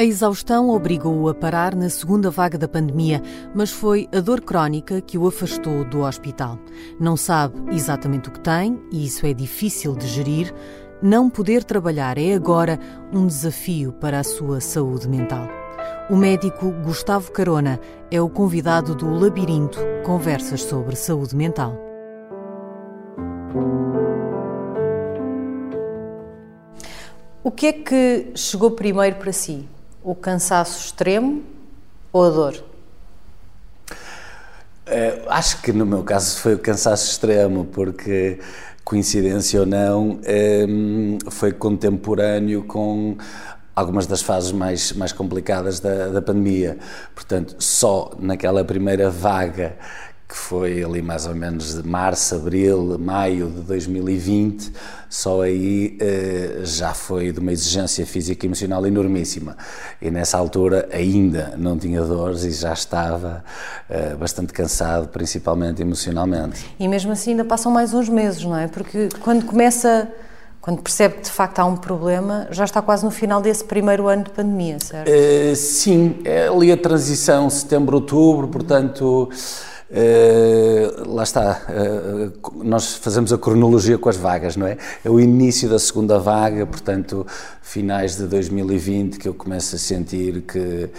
A exaustão obrigou-o a parar na segunda vaga da pandemia, mas foi a dor crónica que o afastou do hospital. Não sabe exatamente o que tem e isso é difícil de gerir. Não poder trabalhar é agora um desafio para a sua saúde mental. O médico Gustavo Carona é o convidado do Labirinto Conversas sobre Saúde Mental. O que é que chegou primeiro para si? O cansaço extremo ou a dor? É, acho que no meu caso foi o cansaço extremo, porque, coincidência ou não, é, foi contemporâneo com algumas das fases mais, mais complicadas da, da pandemia. Portanto, só naquela primeira vaga que foi ali mais ou menos de março, abril, maio de 2020, só aí eh, já foi de uma exigência física e emocional enormíssima. E nessa altura ainda não tinha dores e já estava eh, bastante cansado, principalmente emocionalmente. E mesmo assim ainda passam mais uns meses, não é? Porque quando começa quando percebe que de facto há um problema, já está quase no final desse primeiro ano de pandemia, certo? Uh, sim, é ali a transição setembro-outubro, portanto, uh, lá está, uh, nós fazemos a cronologia com as vagas, não é? É o início da segunda vaga, portanto, finais de 2020, que eu começo a sentir que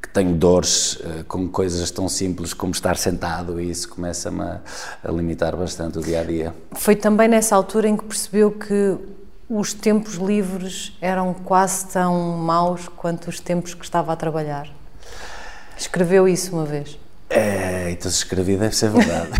que tenho dores uh, com coisas tão simples como estar sentado e isso começa-me a, a, limitar bastante o dia a dia. Foi também nessa altura em que percebeu que os tempos livres eram quase tão maus quanto os tempos que estava a trabalhar? Escreveu isso uma vez? É, então se escrevi deve ser verdade.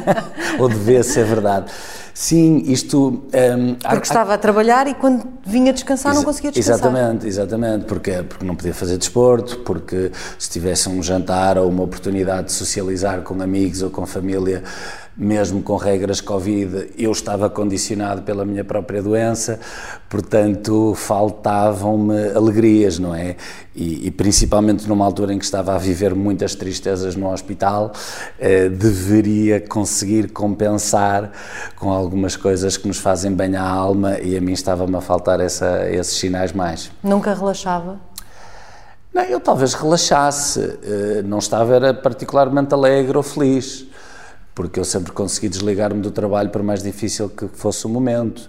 Ou devia ser verdade. Sim, isto. Um, porque há, estava a trabalhar e quando vinha descansar não conseguia descansar. Exatamente, exatamente. Porque, porque não podia fazer desporto, porque se tivesse um jantar ou uma oportunidade de socializar com amigos ou com família mesmo com regras Covid, eu estava condicionado pela minha própria doença, portanto faltavam-me alegrias, não é? E, e, principalmente numa altura em que estava a viver muitas tristezas no hospital, eh, deveria conseguir compensar com algumas coisas que nos fazem bem à alma e a mim estava-me a faltar essa, esses sinais mais. Nunca relaxava? Não, eu talvez relaxasse, eh, não estava era particularmente alegre ou feliz porque eu sempre consegui desligar-me do trabalho por mais difícil que fosse o momento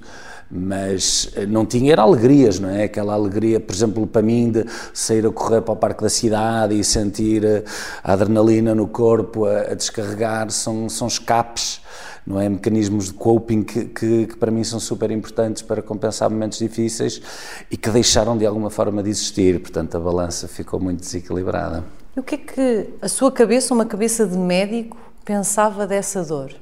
mas eh, não tinha era alegrias, não é? Aquela alegria, por exemplo, para mim de sair a correr para o parque da cidade e sentir eh, a adrenalina no corpo a, a descarregar, são, são escapes, não é? Mecanismos de coping que, que, que, para mim são super importantes para compensar momentos difíceis e que deixaram de alguma forma de existir, portanto a balança ficou muito desequilibrada. E o que é que a sua cabeça, uma cabeça de médico, pensava dessa dor?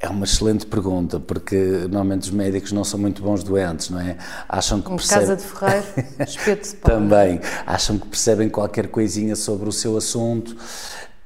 É uma excelente pergunta, porque normalmente os médicos não são muito bons doentes, não é? Acham que percebem... Casa de Ferreiro, espeto de pau. Também. Acham que percebem qualquer coisinha sobre o seu assunto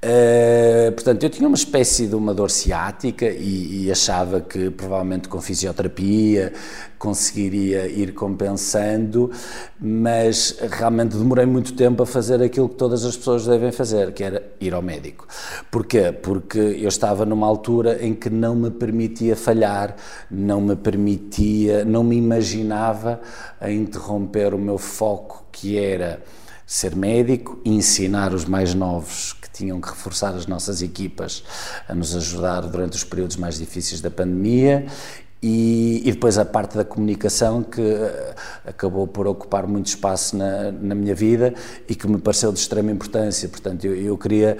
Uh, portanto, eu tinha uma espécie de uma dor ciática e, e, achava que provavelmente com fisioterapia conseguiria ir compensando, mas realmente demorei muito tempo a fazer aquilo que todas as pessoas devem fazer, que era ir ao médico. Porquê? Porque eu estava numa altura em que não me permitia falhar, não me permitia, não me imaginava a interromper o meu foco, que era ser médico ensinar os mais novos tinham que reforçar as nossas equipas a nos ajudar durante os períodos mais difíceis da pandemia e, e, depois a parte da comunicação que uh, acabou por ocupar muito espaço na, na, minha vida e que me pareceu de extrema importância. Portanto, eu, eu queria,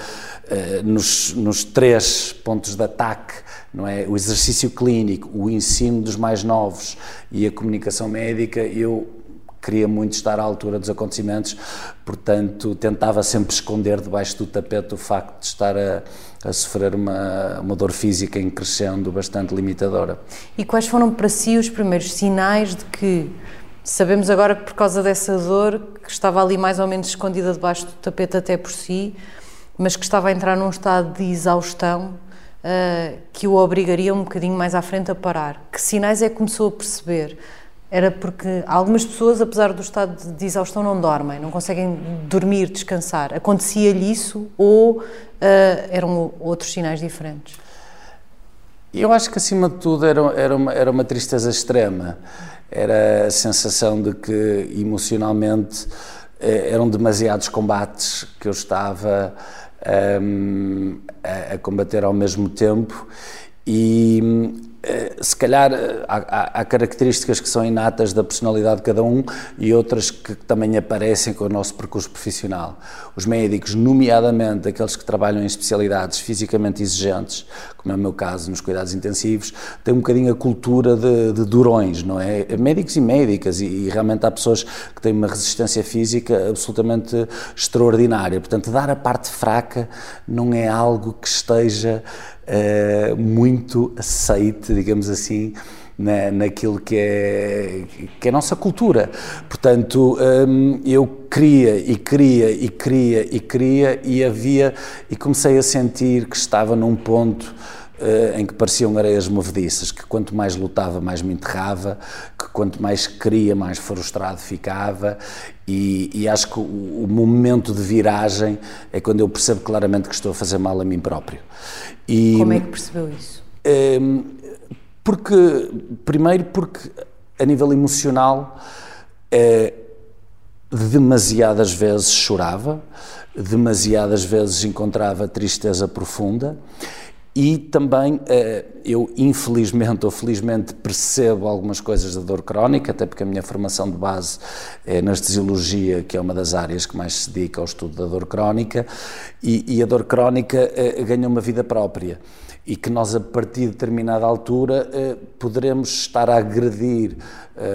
uh, nos, nos, três pontos de ataque, não é? o exercício clínico, o ensino dos mais novos e a comunicação médica, eu queria muito estar à altura dos acontecimentos, portanto tentava sempre esconder debaixo do tapete o facto de estar a, a sofrer uma, uma dor física em crescendo bastante limitadora. E quais foram para si os primeiros sinais de que sabemos agora que por causa dessa dor que estava ali mais ou menos escondida debaixo do tapete até por si, mas que estava a entrar num estado de exaustão uh, que o obrigaria um bocadinho mais à frente a parar? Que sinais é que começou a perceber? Era porque algumas pessoas, apesar do estado de exaustão, não dormem, não conseguem dormir, descansar. Acontecia-lhe isso ou uh, eram outros sinais diferentes? Eu acho que, acima de tudo, era, era, uma, era uma tristeza extrema. era a sensação de que emocionalmente eh, eram demasiados combates que eu estava um, a, a combater ao mesmo tempo e se calhar eh, há, há, características que são inatas da personalidade de cada um e outras que também aparecem com o nosso percurso profissional. Os médicos, nomeadamente aqueles que trabalham em especialidades fisicamente exigentes, como é o meu caso nos cuidados intensivos, têm um bocadinho a cultura de, de durões, não é? Médicos e médicas, e, e realmente há pessoas que têm uma resistência física absolutamente extraordinária. Portanto, dar a parte fraca não é algo que esteja uh, muito aceite, digamos assim, na, naquilo que é, que é a nossa cultura. Portanto, um, eu queria e queria e queria e queria e havia, e comecei a sentir que estava num ponto em que pareciam areias movediças, que quanto mais lutava, mais me enterrava, que quanto mais queria, mais frustrado ficava, e, e acho que o, o, momento de viragem é quando eu percebo claramente que estou a fazer mal a mim próprio. E, Como é que percebeu isso? Um, porque, primeiro, porque a nível emocional, é, demasiadas vezes chorava, demasiadas vezes encontrava tristeza profunda e também eh, eu, infelizmente ou felizmente, percebo algumas coisas da dor crónica, até porque a minha formação de base é anestesiologia, que é uma das áreas que mais se dedica ao estudo da dor crónica, e, e a dor crónica eh, ganha uma vida própria. E que nós, a partir de determinada altura, eh, poderemos estar a agredir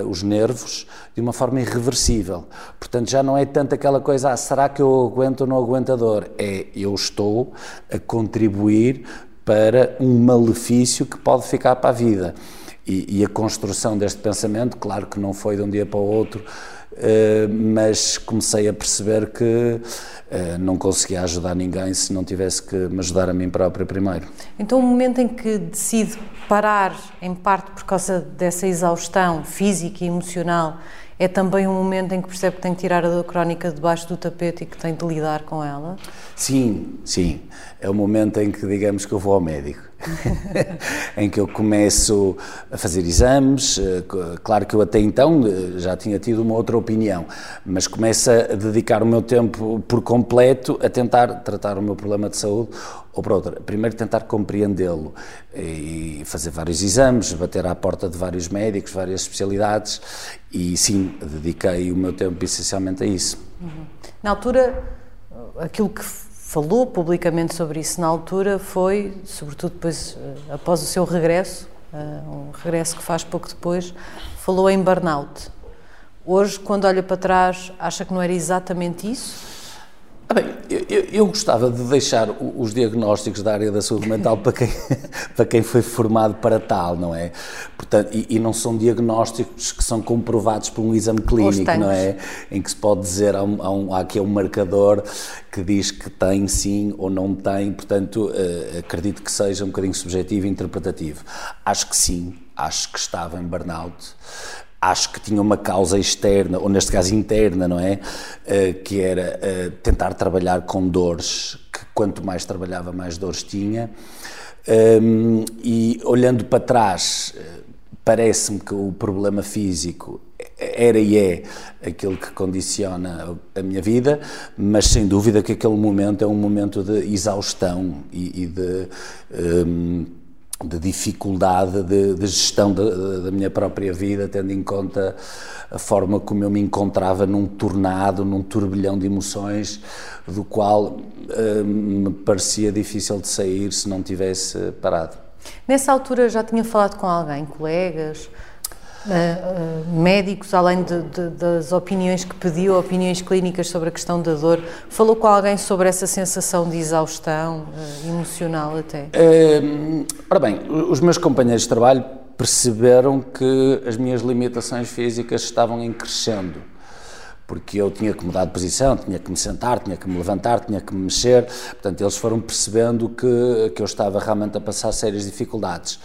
os nervos de uma forma irreversível. Portanto, já não é tanto aquela coisa, ah, será que eu aguento ou não aguento a dor? É, eu estou a contribuir para um malefício que pode ficar para a vida. E, e, a construção deste pensamento, claro que não foi de um dia para o outro, mas comecei a perceber que uh, não conseguia ajudar ninguém se não tivesse que me ajudar a mim próprio primeiro. Então, o momento em que decide parar, em parte por causa dessa exaustão física e emocional, é também um momento em que percebe que tem que tirar a dor crónica debaixo do tapete e que tem de lidar com ela? Sim, sim. É o momento em que, digamos, que eu vou ao médico. em que eu começo a fazer exames. Eh, claro que eu até então eh, já tinha tido uma outra opinião, mas começo a dedicar o meu tempo por completo a tentar tratar o meu problema de saúde ou para outra. Primeiro tentar compreendê-lo e fazer vários exames, bater à porta de vários médicos, várias especialidades e sim, dediquei o meu tempo essencialmente a isso. Uhum. Na altura, aquilo que falou publicamente sobre isso na altura foi, sobretudo depois, eh, após o seu regresso, eh, um regresso que faz pouco depois, falou em burnout. Hoje, quando olha para trás, acha que não era exatamente isso? Ah, bem, eu, eu, gostava de deixar os diagnósticos da área da saúde mental para quem, para quem foi formado para tal, não é? Portanto, e, e não são diagnósticos que são comprovados por um exame clínico, não é? Em que se pode dizer, há, um, há, um, há aqui um marcador que diz que tem sim ou não tem, portanto, uh, acredito que seja um bocadinho subjetivo e interpretativo. Acho que sim, acho que estava em burnout acho que tinha uma causa externa, ou neste caso interna, não é? Uh, que era uh, tentar trabalhar com dores, que quanto mais trabalhava, mais dores tinha. Ehm, e olhando para trás, eh, parece-me que o problema físico era e é aquilo que condiciona a minha vida, mas sem dúvida que aquele momento é um momento de exaustão e, e de. Um, ehm, de dificuldade de, de gestão da, minha própria vida, tendo em conta a forma como eu me encontrava num tornado, num turbilhão de emoções, do qual uh, me parecia difícil de sair se não tivesse parado. Nessa altura já tinha falado com alguém, colegas, Uh, uh, médicos, além de, de, das opiniões que pediu, opiniões clínicas sobre a questão da dor, falou com alguém sobre essa sensação de exaustão uh, emocional até? ora bem, os meus companheiros de trabalho perceberam que as minhas limitações físicas estavam em crescendo porque eu tinha que mudar de posição, tinha que me sentar, tinha que me levantar, tinha que me mexer, portanto eles foram percebendo que, que eu estava realmente a passar sérias dificuldades.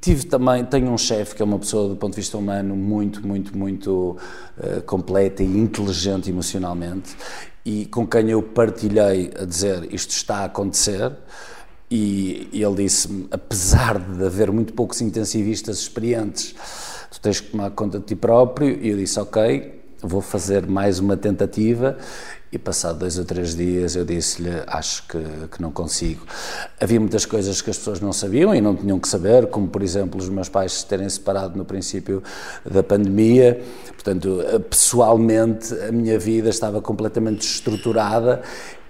Tive também, tenho um chefe que é uma pessoa do ponto de vista humano muito, muito, muito uh, completa e inteligente emocionalmente e com quem eu partilhei a dizer isto está a acontecer. E, e ele disse-me, apesar de haver muito poucos intensivistas experientes, tu tens que tomar conta de ti próprio, e eu disse, ok, vou fazer mais uma tentativa e passado dois ou três dias eu disse-lhe, acho que, que não consigo. Havia muitas coisas que as pessoas não sabiam e não tinham que saber, como por exemplo os meus pais se terem separado no princípio da pandemia. Portanto, pessoalmente a minha vida estava completamente estruturada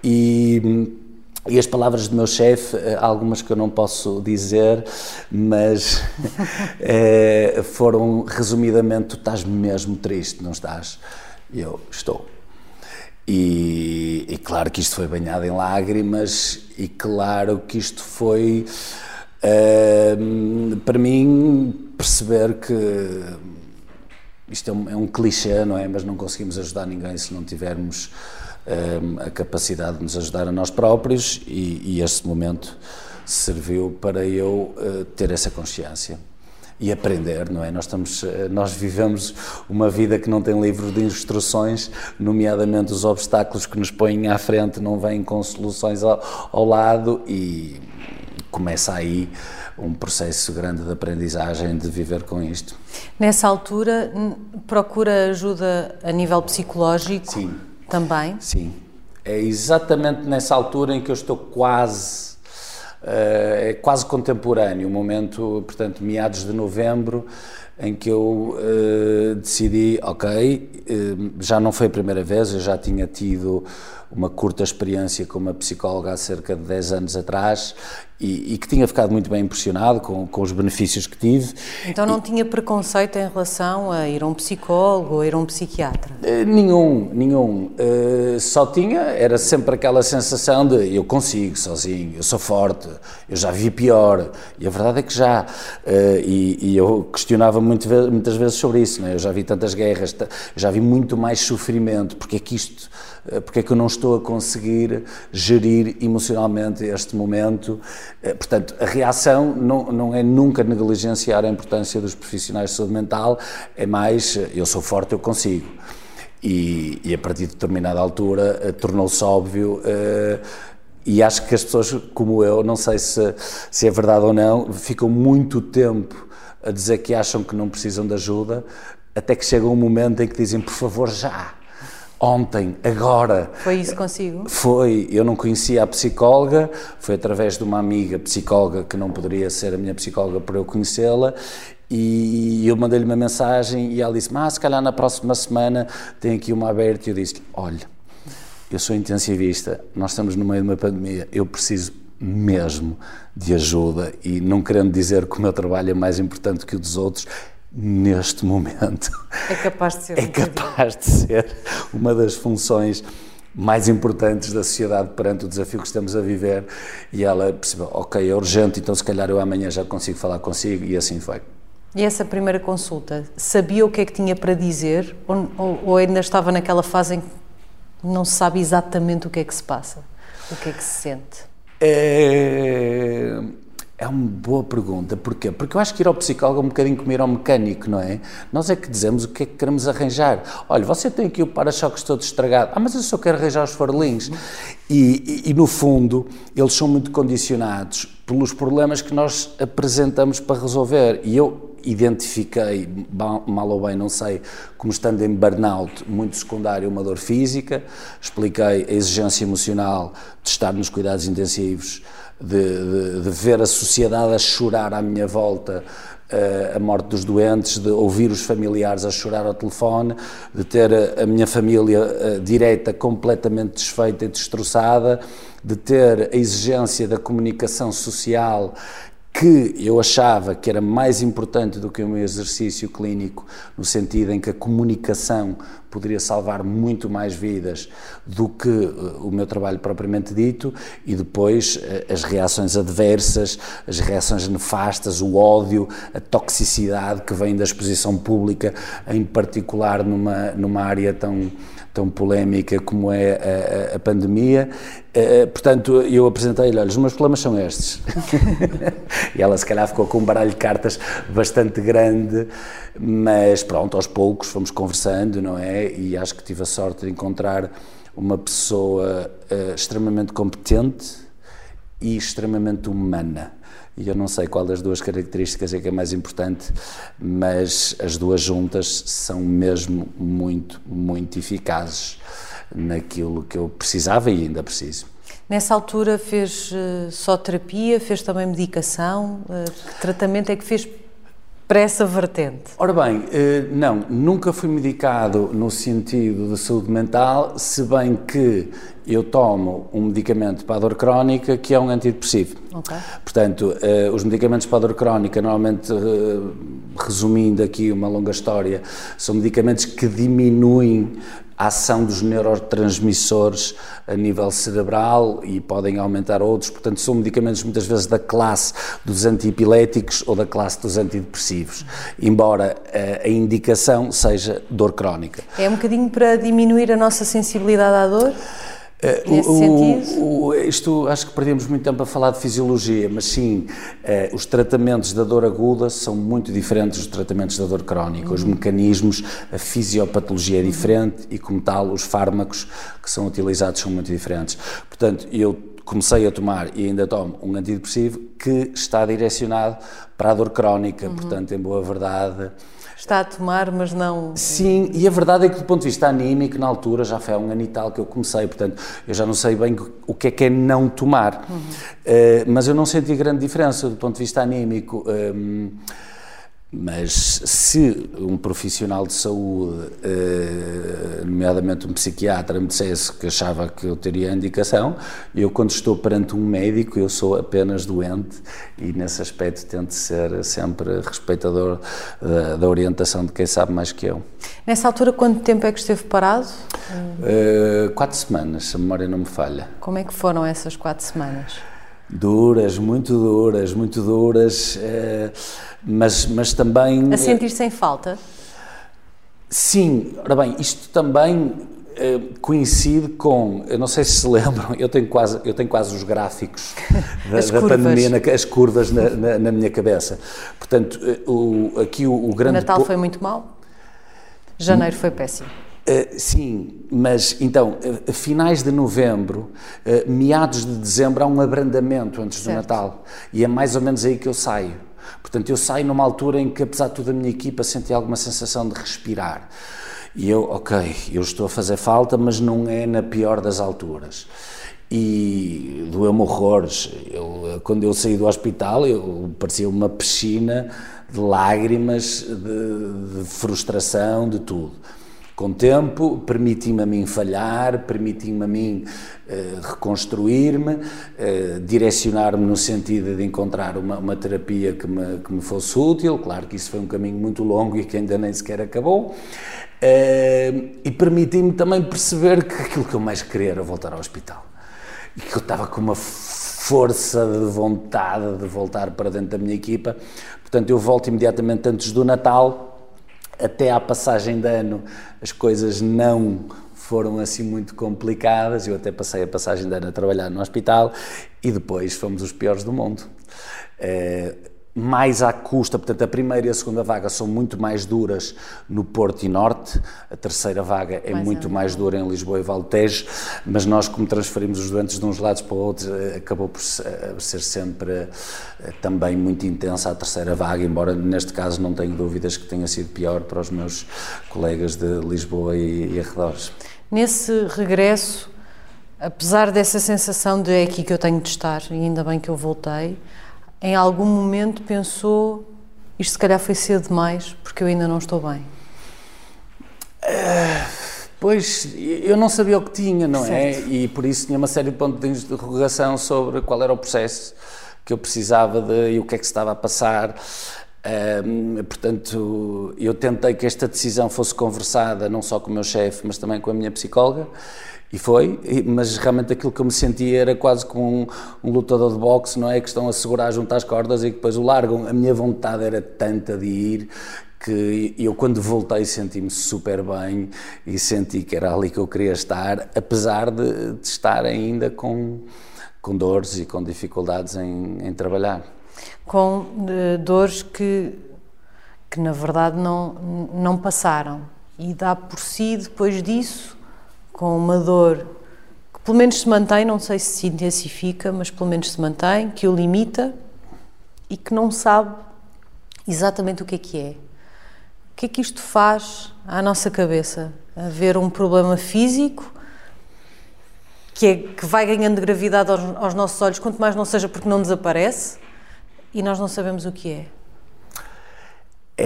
e e as palavras do meu chefe, eh, algumas que eu não posso dizer, mas é, foram resumidamente: tu estás mesmo triste, não estás? Eu estou. E, e, claro que isto foi banhado em lágrimas, e claro que isto foi, uh, para mim, perceber que isto é um, é um clichê, não é? Mas não conseguimos ajudar ninguém se não tivermos a capacidade de nos ajudar a nós próprios e, e este momento serviu para eu uh, ter essa consciência e aprender, não é? Nós estamos, eh, nós vivemos uma vida que não tem livro de instruções, nomeadamente os obstáculos que nos põem à frente não vêm com soluções ao, ao lado e começa aí um processo grande de aprendizagem de viver com isto. Nessa altura, procura ajuda a nível psicológico? Sim também? Sim. É exatamente nessa altura em que eu estou quase, é quase contemporâneo, o momento, portanto, meados de novembro, em que eu uh, decidi, ok, uh, já não foi a primeira vez, eu já tinha tido uma curta experiência com uma psicóloga há cerca de 10 anos atrás e, e, que tinha ficado muito bem impressionado com, com os benefícios que tive. Então não e, tinha preconceito em relação a ir a um psicólogo ou a ir a um psiquiatra? Uh, nenhum, nenhum. Uh, só tinha, era sempre aquela sensação de eu consigo sozinho, eu sou forte, eu já vi pior. E a verdade é que já. Uh, e, e, eu questionava muito, muitas vezes sobre isso. Né? Eu já vi tantas guerras, já vi muito mais sofrimento. Porque é que isto eh, porque é que eu não estou a conseguir gerir emocionalmente este momento. Eh, portanto, a reação não, não é nunca negligenciar a importância dos profissionais de saúde mental, é mais eh, eu sou forte, eu consigo. E, e a partir de determinada altura tornou-se óbvio. e acho que as pessoas como eu, não sei se, se é verdade ou não, ficam muito tempo a dizer que acham que não precisam de ajuda, até que chega um momento em que dizem, por favor, já ontem, agora. Foi isso consigo? Foi. Eu não conhecia a psicóloga, foi através de uma amiga psicóloga que não poderia ser a minha psicóloga para eu conhecê-la. E eu mandei-lhe uma mensagem e ela disse: Mas se calhar na próxima semana tem aqui uma aberta. E eu disse: Olha, eu sou intensivista, nós estamos no meio de uma pandemia, eu preciso mesmo de ajuda e não querendo dizer que o meu trabalho é mais importante que o dos outros, neste momento. É capaz de ser. É capaz de ser uma das funções mais importantes da sociedade perante o desafio que estamos a viver. E ela percebeu: ok, é urgente, então se calhar eu amanhã já consigo falar consigo, e assim foi. E essa primeira consulta, sabia o que é que tinha para dizer ou, ou, ou ainda estava naquela fase em que não se sabe exatamente o que é que se passa? O que é que se sente? É é uma boa pergunta. Porquê? Porque eu acho que ir ao psicólogo é um bocadinho como ir ao mecânico, não é? Nós é que dizemos o que é que queremos arranjar. Olha, você tem aqui o para-choques todo estragado. Ah, mas eu só quero arranjar os farolinhos. E, e, e, no fundo, eles são muito condicionados pelos problemas que nós apresentamos para resolver. E eu identifiquei, mal ou bem, não sei, como estando em burnout muito secundário, uma dor física. Expliquei a exigência emocional de estar nos cuidados intensivos de, de, de ver a sociedade a chorar à minha volta uh, a morte dos doentes, de ouvir os familiares a chorar ao telefone, de ter a, minha família uh, direta completamente desfeita e destroçada, de ter a exigência da comunicação social que eu achava que era mais importante do que o meu exercício clínico, no sentido em que a comunicação poderia salvar muito mais vidas do que uh, o meu trabalho propriamente dito, e depois uh, as reações adversas, as reações nefastas, o ódio, a toxicidade que vem da exposição pública, em particular numa, numa área tão tão polémica como é a, a, a pandemia. Uh, portanto, eu apresentei-lhe, olha, os meus problemas são estes. e ela se calhar ficou com um baralho de cartas bastante grande, mas pronto, aos poucos fomos conversando, não é? E acho que tive a sorte de encontrar uma pessoa uh, extremamente competente e extremamente humana. E eu não sei qual das duas características é que é mais importante, mas as duas juntas são mesmo muito, muito eficazes naquilo que eu precisava e ainda preciso. Nessa altura fez uh, só terapia, fez também medicação? Uh, que tratamento é que fez para essa vertente? Ora bem, uh, não, nunca fui medicado no sentido de saúde mental, se bem que eu tomo um medicamento para a dor crónica que é um antidepressivo. Okay. Portanto, os medicamentos para a dor crónica, normalmente, resumindo aqui uma longa história, são medicamentos que diminuem a ação dos neurotransmissores a nível cerebral e podem aumentar outros, portanto são medicamentos muitas vezes da classe dos antiepiléticos ou da classe dos antidepressivos, embora eh, a indicação seja dor crónica. É um bocadinho para diminuir a nossa sensibilidade à dor? Uh, Nesse o, sentido? O, isto acho que perdemos muito tempo a falar de fisiologia, mas sim, uh, os tratamentos da dor aguda são muito diferentes dos tratamentos da dor crónica. Uhum. Os mecanismos, a fisiopatologia é diferente uhum. e, como tal, os fármacos que são utilizados são muito diferentes. Portanto, eu comecei a tomar e ainda tomo um antidepressivo que está direcionado para a dor crónica, uhum. portanto, em boa verdade está a tomar, mas não. Sim, e a verdade é que do ponto de vista anímico, na altura já foi há um ano e tal que eu comecei, portanto eu já não sei bem o que é que é não tomar. Uhum. Uh, mas eu não senti grande diferença do ponto de vista anímico. Um, mas se um profissional de saúde, eh, nomeadamente um psiquiatra, me dissesse que achava que eu teria indicação, eu quando estou perante um médico, eu sou apenas doente e nesse aspecto tento ser sempre respeitador da, da orientação de quem sabe mais que eu. Nessa altura, quanto tempo é que esteve parado? Uh, quatro semanas, se a memória não me falha. Como é que foram essas quatro semanas? Duras, muito duras, muito duras. Uh, mas, mas também. A sentir sem falta? Sim, ora bem, isto também eh, coincide com, eu não sei se se lembram, eu tenho quase, eu tenho quase os gráficos da, da pandemia, na, as curvas na, na, na, minha cabeça. Portanto, eh, o, aqui o, o grande. O Natal foi muito mal? Janeiro foi péssimo. Uh, sim, mas então, uh, finais de novembro, uh, meados de dezembro, há um abrandamento antes certo. do Natal. E é mais ou menos aí que eu saio. Portanto, eu saio numa altura em que, apesar de toda a minha equipa, senti alguma sensação de respirar. E eu, ok, eu estou a fazer falta, mas não é na pior das alturas. E doeu-me horrores. Eu, quando eu saí do hospital, eu parecia uma piscina de lágrimas, de, de frustração, de tudo. Com tempo, permiti-me a mim falhar, permiti-me a mim uh, reconstruir-me, uh, direcionar-me no sentido de encontrar uma, uma terapia que me, que me fosse útil. Claro que isso foi um caminho muito longo e que ainda nem sequer acabou. Uh, e permiti-me também perceber que aquilo que eu mais queria era voltar ao hospital. E que eu estava com uma força de vontade de voltar para dentro da minha equipa. Portanto, eu volto imediatamente antes do Natal até à passagem de ano as coisas não foram assim muito complicadas. Eu até passei a passagem de ano a trabalhar no hospital e depois fomos os piores do mundo. Eh, mais à custa, portanto, a primeira e a segunda vaga são muito mais duras no Porto e Norte, a terceira vaga é mais muito mais dura em Lisboa e Valtejo, mas nós, como transferimos os doentes de uns lados para outros, eh, acabou por eh, ser sempre eh, também muito intensa a terceira vaga, embora neste caso não tenho dúvidas que tenha sido pior para os meus colegas de Lisboa e, e arredores. Nesse regresso, apesar dessa sensação de é aqui que eu tenho de estar, e ainda bem que eu voltei, em algum momento pensou isto se calhar foi cedo demais porque eu ainda não estou bem? Uh, pois, eu não sabia o que tinha, não é? certo. é? E por isso tinha uma série de pontos de interrogação sobre qual era o processo que eu precisava de e o que é que se estava a passar. Um, portanto, eu tentei que esta decisão fosse conversada não só com o meu chefe, mas também com a minha psicóloga. E foi, mas realmente aquilo que eu me sentia era quase como um, um, lutador de boxe, não é? Que estão a segurar junto às cordas e que depois o largam. A minha vontade era tanta de ir que eu quando voltei senti-me super bem e senti que era ali que eu queria estar, apesar de, de estar ainda com, com dores e com dificuldades em, em trabalhar. Com uh, dores que, que na verdade não, não passaram e dá por si depois disso com uma dor que pelo menos se mantém, não sei se se intensifica, mas pelo menos se mantém, que o limita e que não sabe exatamente o que é que é. O que é que isto faz à nossa cabeça? Haver um problema físico que, é, que vai ganhando gravidade aos, aos nossos olhos, quanto mais não seja porque não desaparece e nós não sabemos o que é.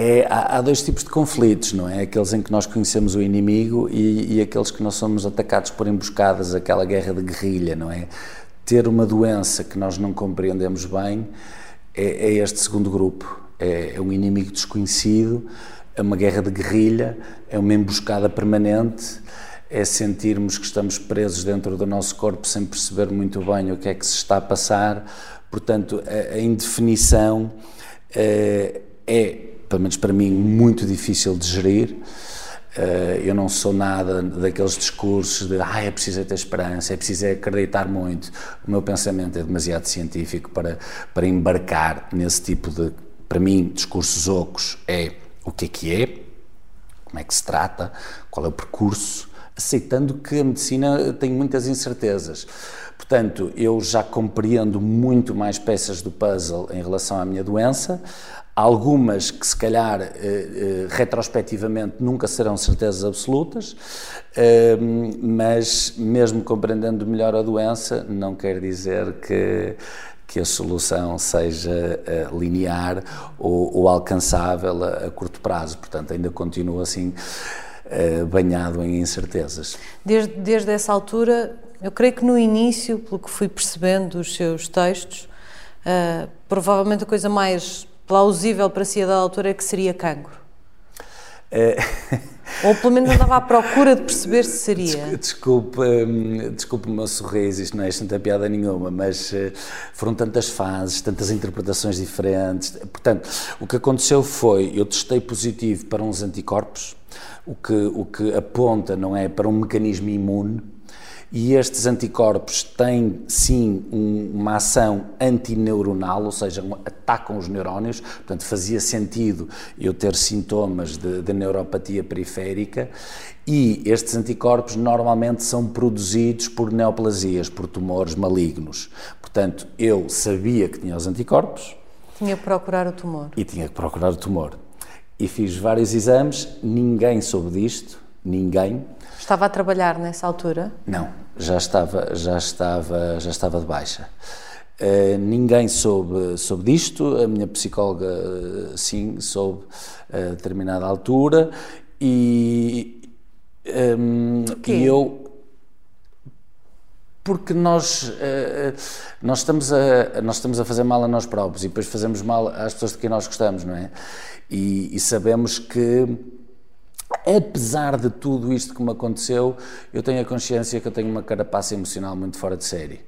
É, há, há, dois tipos de conflitos, não é? Aqueles em que nós conhecemos o inimigo e, e, aqueles que nós somos atacados por emboscadas, aquela guerra de guerrilha, não é? Ter uma doença que nós não compreendemos bem é, é este segundo grupo. É, é, um inimigo desconhecido, é uma guerra de guerrilha, é uma emboscada permanente, é sentirmos que estamos presos dentro do nosso corpo sem perceber muito bem o que é que se está a passar. Portanto, a, a indefinição é, é pelo menos para mim, muito difícil de gerir. Eh, eu não sou nada daqueles discursos de ah, é preciso ter esperança, é preciso acreditar muito. O meu pensamento é demasiado científico para, para embarcar nesse tipo de, para mim, discursos ocos. É o que é que é, como é que se trata, qual é o percurso, aceitando que a medicina tem muitas incertezas. Portanto, eu já compreendo muito mais peças do puzzle em relação à minha doença algumas que se calhar eh, eh, retrospectivamente nunca serão certezas absolutas, eh, mas mesmo compreendendo melhor a doença, não quer dizer que que a solução seja linear ou, ou alcançável a, a, curto prazo. Portanto, ainda continua assim banhado em incertezas. Desde, desde essa altura, eu creio que no início, pelo que fui percebendo dos seus textos, uh, provavelmente a coisa mais plausível para si a da altura é que seria cancro? É... Ou pelo menos andava à procura de perceber se seria. Desculpe, hum, desculpe o meu sorriso, isto não é tanta piada nenhuma, mas eh, foram tantas fases, tantas interpretações diferentes. Portanto, o que aconteceu foi, eu testei positivo para uns anticorpos, o que, o que aponta, não é, para um mecanismo imune, e estes anticorpos têm sim um, uma ação antineuronal, ou seja, atacam os neurónios, portanto fazia sentido eu ter sintomas de, de neuropatia periférica e estes anticorpos normalmente são produzidos por neoplasias, por tumores malignos. Portanto, eu sabia que tinha os anticorpos. Tinha que procurar o tumor. E tinha que procurar o tumor. E fiz vários exames, ninguém soube disto, ninguém. Estava a trabalhar nessa altura? Não, já estava, já estava, já estava de baixa. Uh, ninguém soube, soube disto, a minha psicóloga sim soube a determinada altura e, um, e eu porque nós, nós, estamos a, nós estamos a fazer mal a nós próprios e depois fazemos mal às pessoas de quem nós gostamos, não é? E, e sabemos que apesar de tudo isto que me aconteceu, eu tenho a consciência que eu tenho uma carapaça emocional muito fora de série.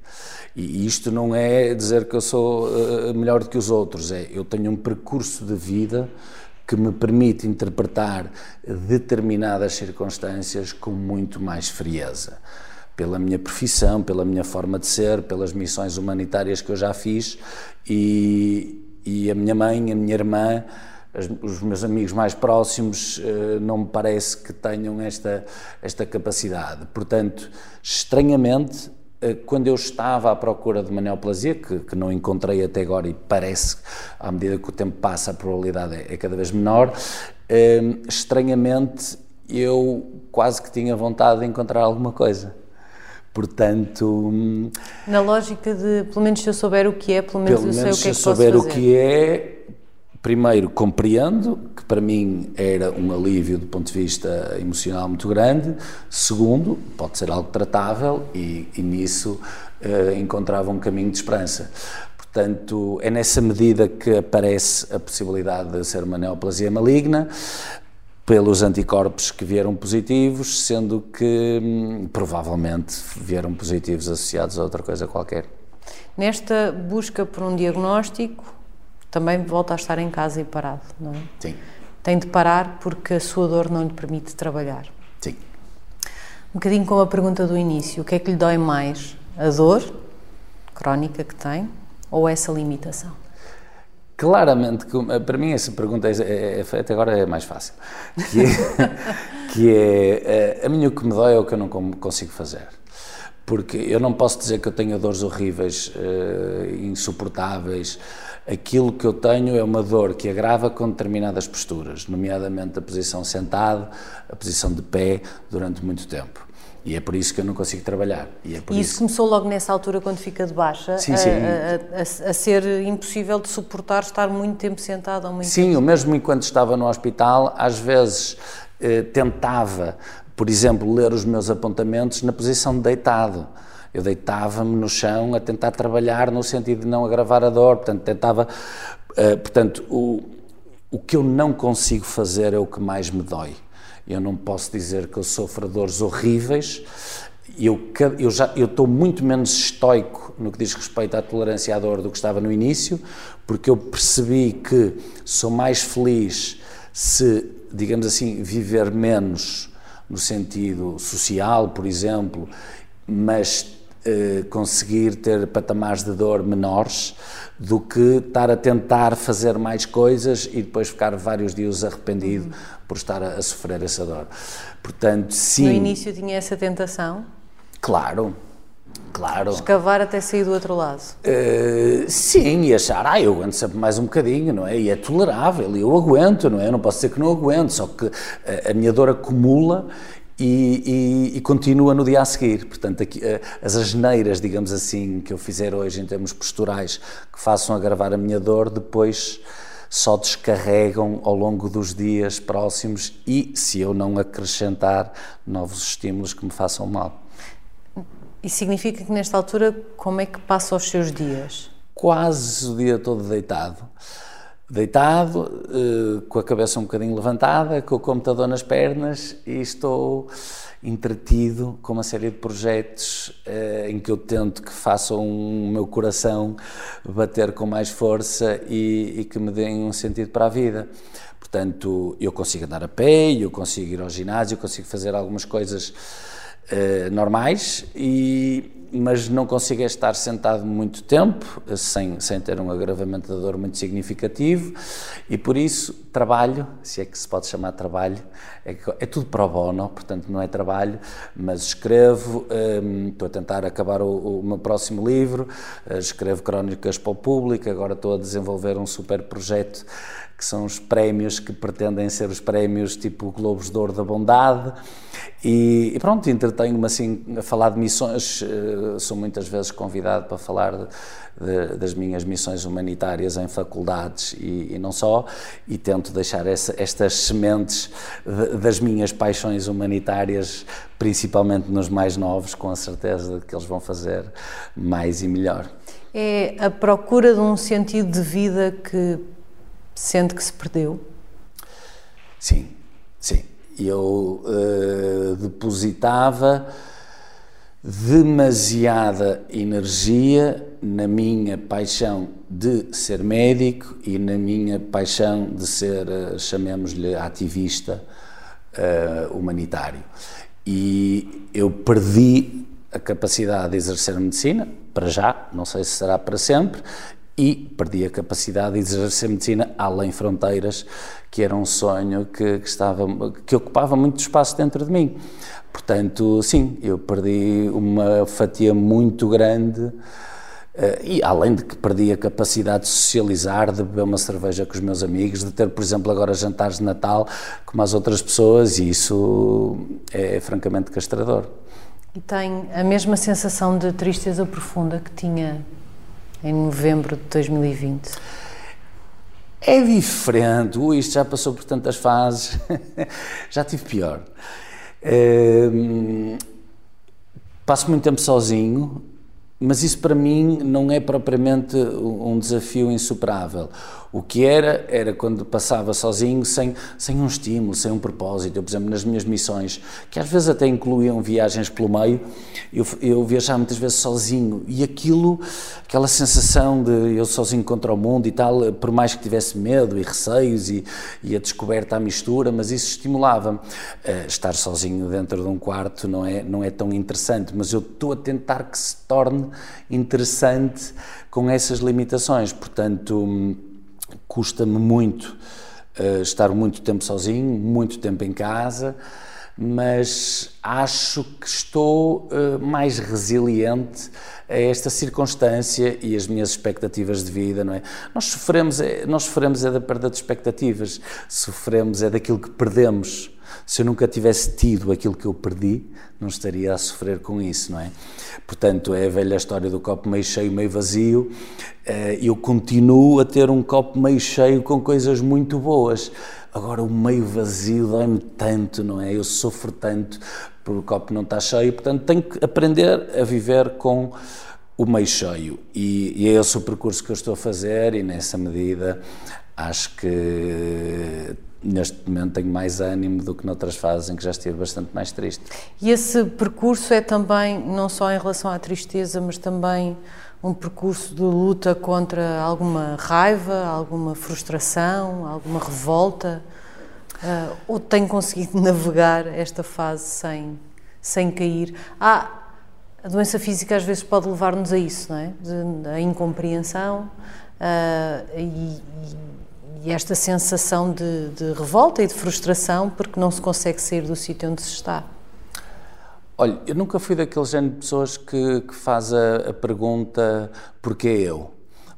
E isto não é dizer que eu sou uh, melhor do que os outros, é eu tenho um percurso de vida que me permite interpretar determinadas circunstâncias com muito mais frieza. Pela minha profissão, pela minha forma de ser, pelas missões humanitárias que eu já fiz e, e a minha mãe, a minha irmã, os meus amigos mais próximos eh, não me parece que tenham esta, esta capacidade. Portanto, estranhamente, eh, quando eu estava à procura de uma neoplasia, que, que não encontrei até agora e parece que, à medida que o tempo passa, a probabilidade é, é cada vez menor, eh, estranhamente eu quase que tinha vontade de encontrar alguma coisa. Portanto. Hum, Na lógica de, pelo menos se eu souber o que é, pelo menos pelo eu menos sei o que é que posso fazer. Se eu souber o que é, primeiro compreendo que para mim era um alívio do ponto de vista emocional muito grande segundo pode ser algo tratável e, e nisso uh, encontrava um caminho de esperança portanto é nessa medida que aparece a possibilidade de ser uma neoplasia maligna pelos anticorpos que vieram positivos, sendo que hum, provavelmente vieram positivos associados a outra coisa qualquer. Nesta busca por um diagnóstico, também volta a estar em casa e parado, não é? Sim. Tem de parar porque a sua dor não lhe permite trabalhar. Sim. Um bocadinho com a pergunta do início, o que é que lhe dói mais? A dor crónica que tem ou essa limitação? Claramente, para mim essa pergunta é, é, é, até agora é mais fácil, que é, que é a mim o que me dói é o que eu não consigo fazer porque eu não posso dizer que eu tenho dores horríveis, uh, insuportáveis. Aquilo que eu tenho é uma dor que agrava com determinadas posturas, nomeadamente a posição sentado, a posição de pé, durante muito tempo. E é por isso que eu não consigo trabalhar. E, é e isso, isso, começou logo nessa altura, quando fica de baixa, sim, sim. A, a, a, ser impossível de suportar estar muito tempo sentado ou muito Sim, tempo... mesmo enquanto estava no hospital, às vezes eh, tentava, por exemplo, ler os meus apontamentos na posição de deitado. Eu deitava-me no chão a tentar trabalhar no sentido de não agravar a dor, portanto, tentava. Eh, portanto, o, o que eu não consigo fazer é o que mais me dói. Eu não posso dizer que eu sofro dores horríveis. Eu, eu já eu estou muito menos estoico no que diz respeito à tolerância à dor do que estava no início, porque eu percebi que sou mais feliz se, digamos assim, viver menos no sentido social, por exemplo, mas conseguir ter patamares de dor menores do que estar a tentar fazer mais coisas e depois ficar vários dias arrependido uhum. por estar a, a, sofrer essa dor. Portanto, sim. No início tinha essa tentação? Claro. Claro. Escavar até sair do outro lado? Uh, sim, e achar, ah, eu aguento sempre mais um bocadinho, não é? E é tolerável, eu aguento, não é? Eu não posso dizer que não aguento, só que a, a minha dor acumula e, e, e, continua no dia a seguir. Portanto, aqui, eh, as asneiras, digamos assim, que eu fizer hoje em termos posturais, que façam agravar a minha dor, depois só descarregam ao longo dos dias próximos e se eu não acrescentar novos estímulos que me façam mal. E significa que nesta altura, como é que passa os seus dias? Quase o dia todo deitado deitado, eh, com a cabeça um bocadinho levantada, com o computador nas pernas e estou entretido com uma série de projetos eh, em que eu tento que façam o meu coração bater com mais força e, e, que me deem um sentido para a vida. Portanto, eu consigo andar a pé, eu consigo ir ao ginásio, eu consigo fazer algumas coisas eh, normais e mas não consigo estar sentado muito tempo, sem, sem ter um agravamento da dor muito significativo, e por isso trabalho, se é que se pode chamar trabalho, é, é tudo pro bono, portanto não é trabalho, mas escrevo, um, estou a tentar acabar o, o meu próximo livro, uh, escrevo crónicas para o público, agora estou a desenvolver um super projeto que são os prémios que pretendem ser os prémios tipo Globos de Ouro da Bondade. E, e pronto, entretenho-me assim a falar de missões. Eh, sou muitas vezes convidado para falar de, de, das minhas missões humanitárias em faculdades e, e não só, e tento deixar essa, estas sementes de, das minhas paixões humanitárias, principalmente nos mais novos, com a certeza de que eles vão fazer mais e melhor. É a procura de um sentido de vida que sente que se perdeu? Sim, sim. Eu uh, depositava demasiada energia na minha paixão de ser médico e na minha paixão de ser, uh, chamemos-lhe, ativista uh, humanitário. E eu perdi a capacidade de exercer a medicina, para já, não sei se será para sempre, e perdi a capacidade de exercer medicina além fronteiras, que era um sonho que, que, estava, que ocupava muito espaço dentro de mim. Portanto, sim, eu perdi uma fatia muito grande Uh, e além de que perdi a capacidade de socializar, de beber uma cerveja com os meus amigos, de ter, por exemplo, agora jantares de Natal como as outras pessoas, e isso é francamente castrador. E tem a mesma sensação de tristeza profunda que tinha em novembro de 2020? É diferente. Ui, isto já passou por tantas fases. já tive pior. Ehm, passo muito tempo sozinho, mas isso para mim não é propriamente um desafio insuperável. O que era, era quando passava sozinho, sem, sem um estímulo, sem um propósito. Eu, por exemplo, nas minhas missões, que às vezes até incluíam viagens pelo meio, eu, eu viajava muitas vezes sozinho e aquilo, aquela sensação de eu sozinho contra o mundo e tal, por mais que tivesse medo e receios e, e a descoberta à mistura, mas isso estimulava-me. Uh, estar sozinho dentro de um quarto não é, não é tão interessante, mas eu estou a tentar que se torne interessante com essas limitações. Portanto custa-me muito uh, estar muito tempo sozinho, muito tempo em casa, mas acho que estou uh, mais resiliente a esta circunstância e as minhas expectativas de vida, não é? Nós sofremos, é, nós sofremos é da perda de expectativas, sofremos é daquilo que perdemos. Se eu nunca tivesse tido aquilo que eu perdi, não estaria a sofrer com isso, não é? Portanto, é a velha história do copo meio cheio, meio vazio. Eh, eu continuo a ter um copo meio cheio com coisas muito boas. Agora, o meio vazio dói-me tanto, não é? Eu sofro tanto porque o copo não está cheio, portanto, tenho que aprender a viver com o meio cheio. E, e é esse o percurso que eu estou a fazer, e nessa medida acho que neste momento tenho mais ânimo do que noutras fases em que já estive bastante mais triste. E esse percurso é também, não só em relação à tristeza, mas também um percurso de luta contra alguma raiva, alguma frustração, alguma revolta? Uh, ou tem conseguido navegar esta fase sem, sem cair? Ah, a doença física às vezes pode levar-nos a isso, não é? A incompreensão uh, e, e, esta sensação de, de revolta e de frustração porque não se consegue sair do sítio onde se está. Olha, eu nunca fui daquele género de pessoas que, que faz a, a pergunta porquê eu?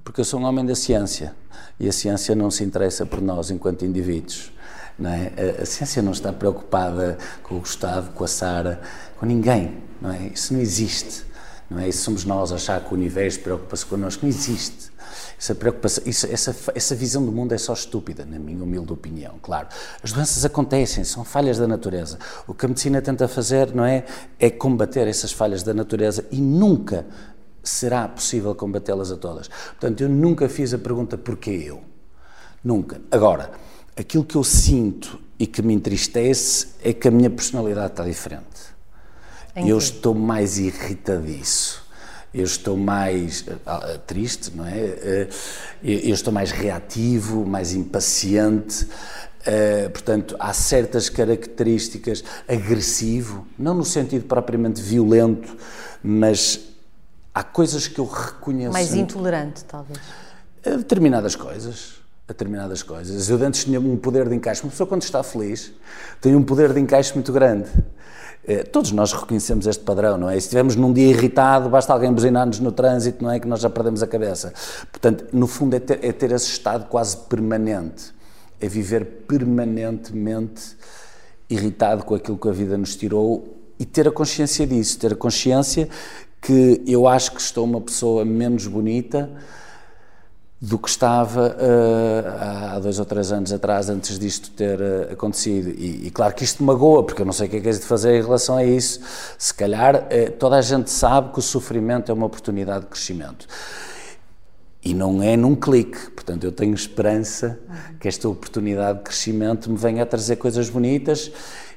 Porque eu sou um homem da ciência e a ciência não se interessa por nós enquanto indivíduos. É? a, a ciência não está preocupada com o Gustavo, com a Sara, com ninguém. Não é? Isso não existe. Não é? Isso somos nós achar que o universo preocupa-se connosco. Não existe. Essa preocupação, isso, essa, essa visão do mundo é só estúpida, na minha humilde opinião, claro. As doenças acontecem, são falhas da natureza. O que a medicina tenta fazer, não é, é combater essas falhas da natureza e nunca será possível combatê-las a todas. Portanto, eu nunca fiz a pergunta porquê eu. Nunca. Agora, aquilo que eu sinto e que me entristece é que a minha personalidade está diferente. Eu estou mais irritadiço eu estou mais uh, triste, não é? Uh, eu estou mais reativo, mais impaciente. Uh, portanto, há certas características agressivo, não no sentido propriamente violento, mas há coisas que eu reconheço. Mais intolerante, talvez. A determinadas coisas. A determinadas coisas. Eu antes tinha um poder de encaixe. Uma pessoa, quando está feliz, tem um poder de encaixe muito grande. Eh, todos nós reconhecemos este padrão, não é? E se estivermos num dia irritado, basta alguém buzinar-nos no trânsito, não é? Que nós já perdemos a cabeça. Portanto, no fundo, é ter, é ter esse estado quase permanente, é viver permanentemente irritado com aquilo que a vida nos tirou e ter a consciência disso, ter a consciência que eu acho que estou uma pessoa menos bonita do que estava uh, há dois ou três anos atrás, antes disto ter uh, acontecido. E, e, claro que isto magoa, porque eu não sei o que é que é de fazer em relação a isso. Se calhar uh, toda a gente sabe que o sofrimento é uma oportunidade de crescimento. E não é num clique. Portanto, eu tenho esperança que esta oportunidade de crescimento me venha a trazer coisas bonitas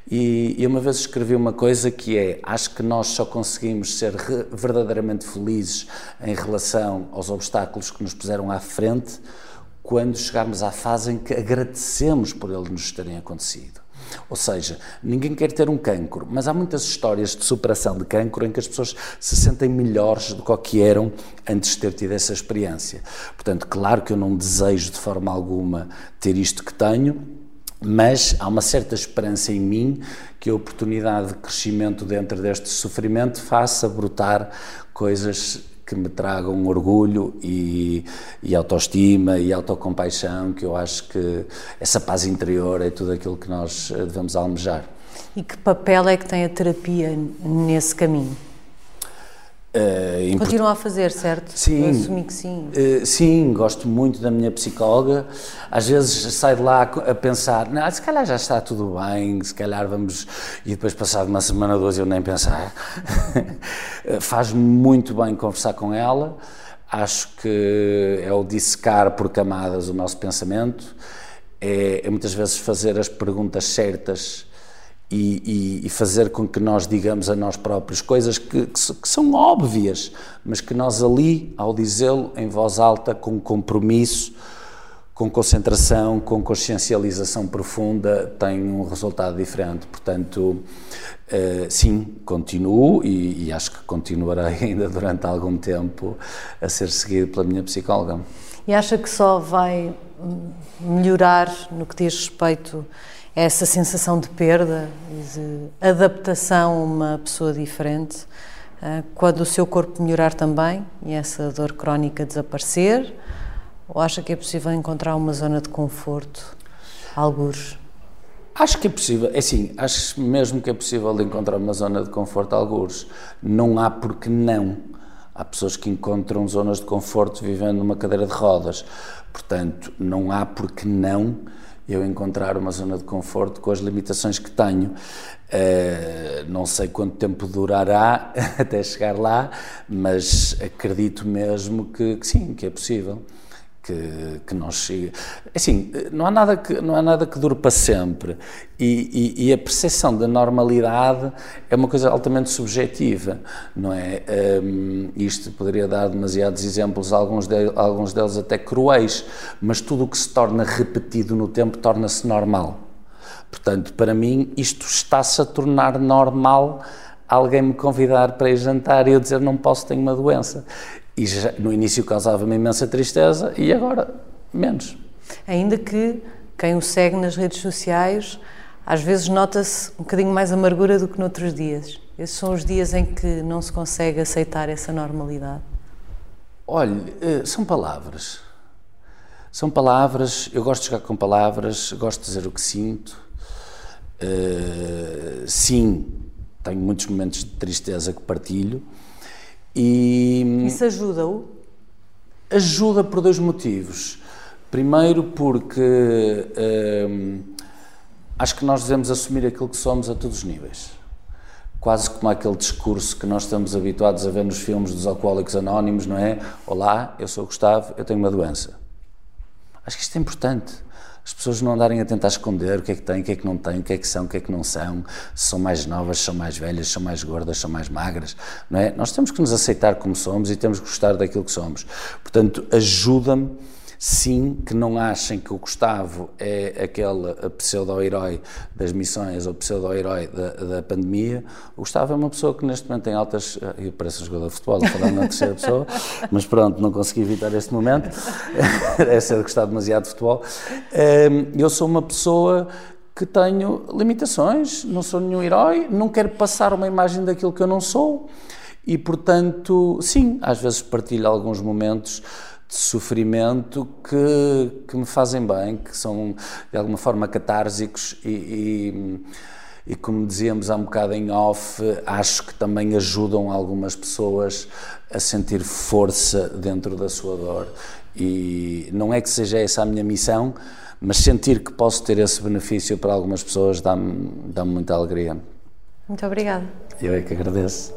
e, e uma vez escrevi uma coisa que é: acho que nós só conseguimos ser verdadeiramente felizes em relação aos obstáculos que nos puseram à frente quando chegarmos à fase em que agradecemos por eles nos terem acontecido. Ou seja, ninguém quer ter um cancro, mas há muitas histórias de superação de cancro em que as pessoas se sentem melhores do que, que eram antes de ter tido essa experiência. Portanto, claro que eu não desejo de forma alguma ter isto que tenho, mas há uma certa esperança em mim que a oportunidade de crescimento dentro deste sofrimento faça brotar coisas que me tragam orgulho e, e autoestima e autocompaixão, que eu acho que essa paz interior é tudo aquilo que nós devemos almejar. E que papel é que tem a terapia nesse caminho? Uh, Continua a fazer, certo? Sim. Eu assumi que sim. Uh, sim, gosto muito da minha psicóloga. Às vezes saio de lá a pensar, não, se calhar já está tudo bem, se calhar vamos. E depois, passado uma semana ou duas, eu nem pensar. Faz muito bem conversar com ela. Acho que é o dissecar por camadas o nosso pensamento. É, é muitas vezes fazer as perguntas certas e, e, e, fazer com que nós digamos a nós próprios coisas que, que, que são óbvias, mas que nós ali, ao dizê-lo em voz alta, com compromisso, com concentração, com consciencialização profunda, tem um resultado diferente. Portanto, uh, sim, continuo e, e, acho que continuarei ainda durante algum tempo a ser seguido pela minha psicóloga. E acha que só vai melhorar no que diz respeito essa sensação de perda, de adaptação a uma pessoa diferente, quando o seu corpo melhorar também e essa dor crónica desaparecer, ou acha que é possível encontrar uma zona de conforto, algures? Acho que é possível, é assim, acho mesmo que é possível encontrar uma zona de conforto, algures. Não há porque não. Há pessoas que encontram zonas de conforto vivendo numa cadeira de rodas. Portanto, não há porque não eu encontrar uma zona de conforto com as limitações que tenho. Uh, não sei quanto tempo durará até chegar lá, mas acredito mesmo que, que sim, que é possível que, que não chega. Assim, não há nada que, não há nada que dure para sempre. E, e, e, a percepção da normalidade é uma coisa altamente subjetiva, não é? Um, isto poderia dar demasiados exemplos, alguns, de, alguns deles até cruéis, mas tudo o que se torna repetido no tempo torna-se normal. Portanto, para mim, isto está-se a tornar normal alguém me convidar para ir jantar e eu dizer não posso, tenho uma doença. E já, no início causava-me imensa tristeza e agora menos. Ainda que quem o segue nas redes sociais às vezes nota-se um bocadinho mais amargura do que noutros dias. Esses são os dias em que não se consegue aceitar essa normalidade. Olha, eh, são palavras. São palavras, eu gosto de jogar com palavras, gosto de dizer o que sinto. Uh, sim, tenho muitos momentos de tristeza que partilho, e Isso ajuda-o? Ajuda por dois motivos. Primeiro, porque hum, acho que nós devemos assumir aquilo que somos a todos os níveis. Quase como aquele discurso que nós estamos habituados a ver nos filmes dos alcoólicos anónimos, não é? Olá, eu sou o Gustavo, eu tenho uma doença. Acho que isto é importante as pessoas não andarem a tentar esconder o que é que têm, o que é que não têm, o que é que são, o que é que não são, se são mais novas, são mais velhas, são mais gordas, são mais magras, não é? Nós temos que nos aceitar como somos e temos que gostar daquilo que somos. Portanto, ajuda-me sim, que não achem que o Gustavo é aquele pseudo-herói das missões ou pseudo-herói da, da, pandemia. O Gustavo é uma pessoa que neste momento tem altas. Eu pareço um jogador de futebol, falando na terceira pessoa, mas pronto, não consegui evitar este momento. é ser gostar demasiado de futebol. Ehm, eu sou uma pessoa que tenho limitações, não sou nenhum herói, não quero passar uma imagem daquilo que eu não sou. E, portanto, sim, às vezes partilho alguns momentos de sofrimento que, que me fazem bem, que são de alguma forma catársicos e, e, e, como dizíamos há um bocado em off, acho que também ajudam algumas pessoas a sentir força dentro da sua dor. E não é que seja essa a minha missão, mas sentir que posso ter esse benefício para algumas pessoas dá-me dá muita alegria. Muito obrigada. Eu é que agradeço.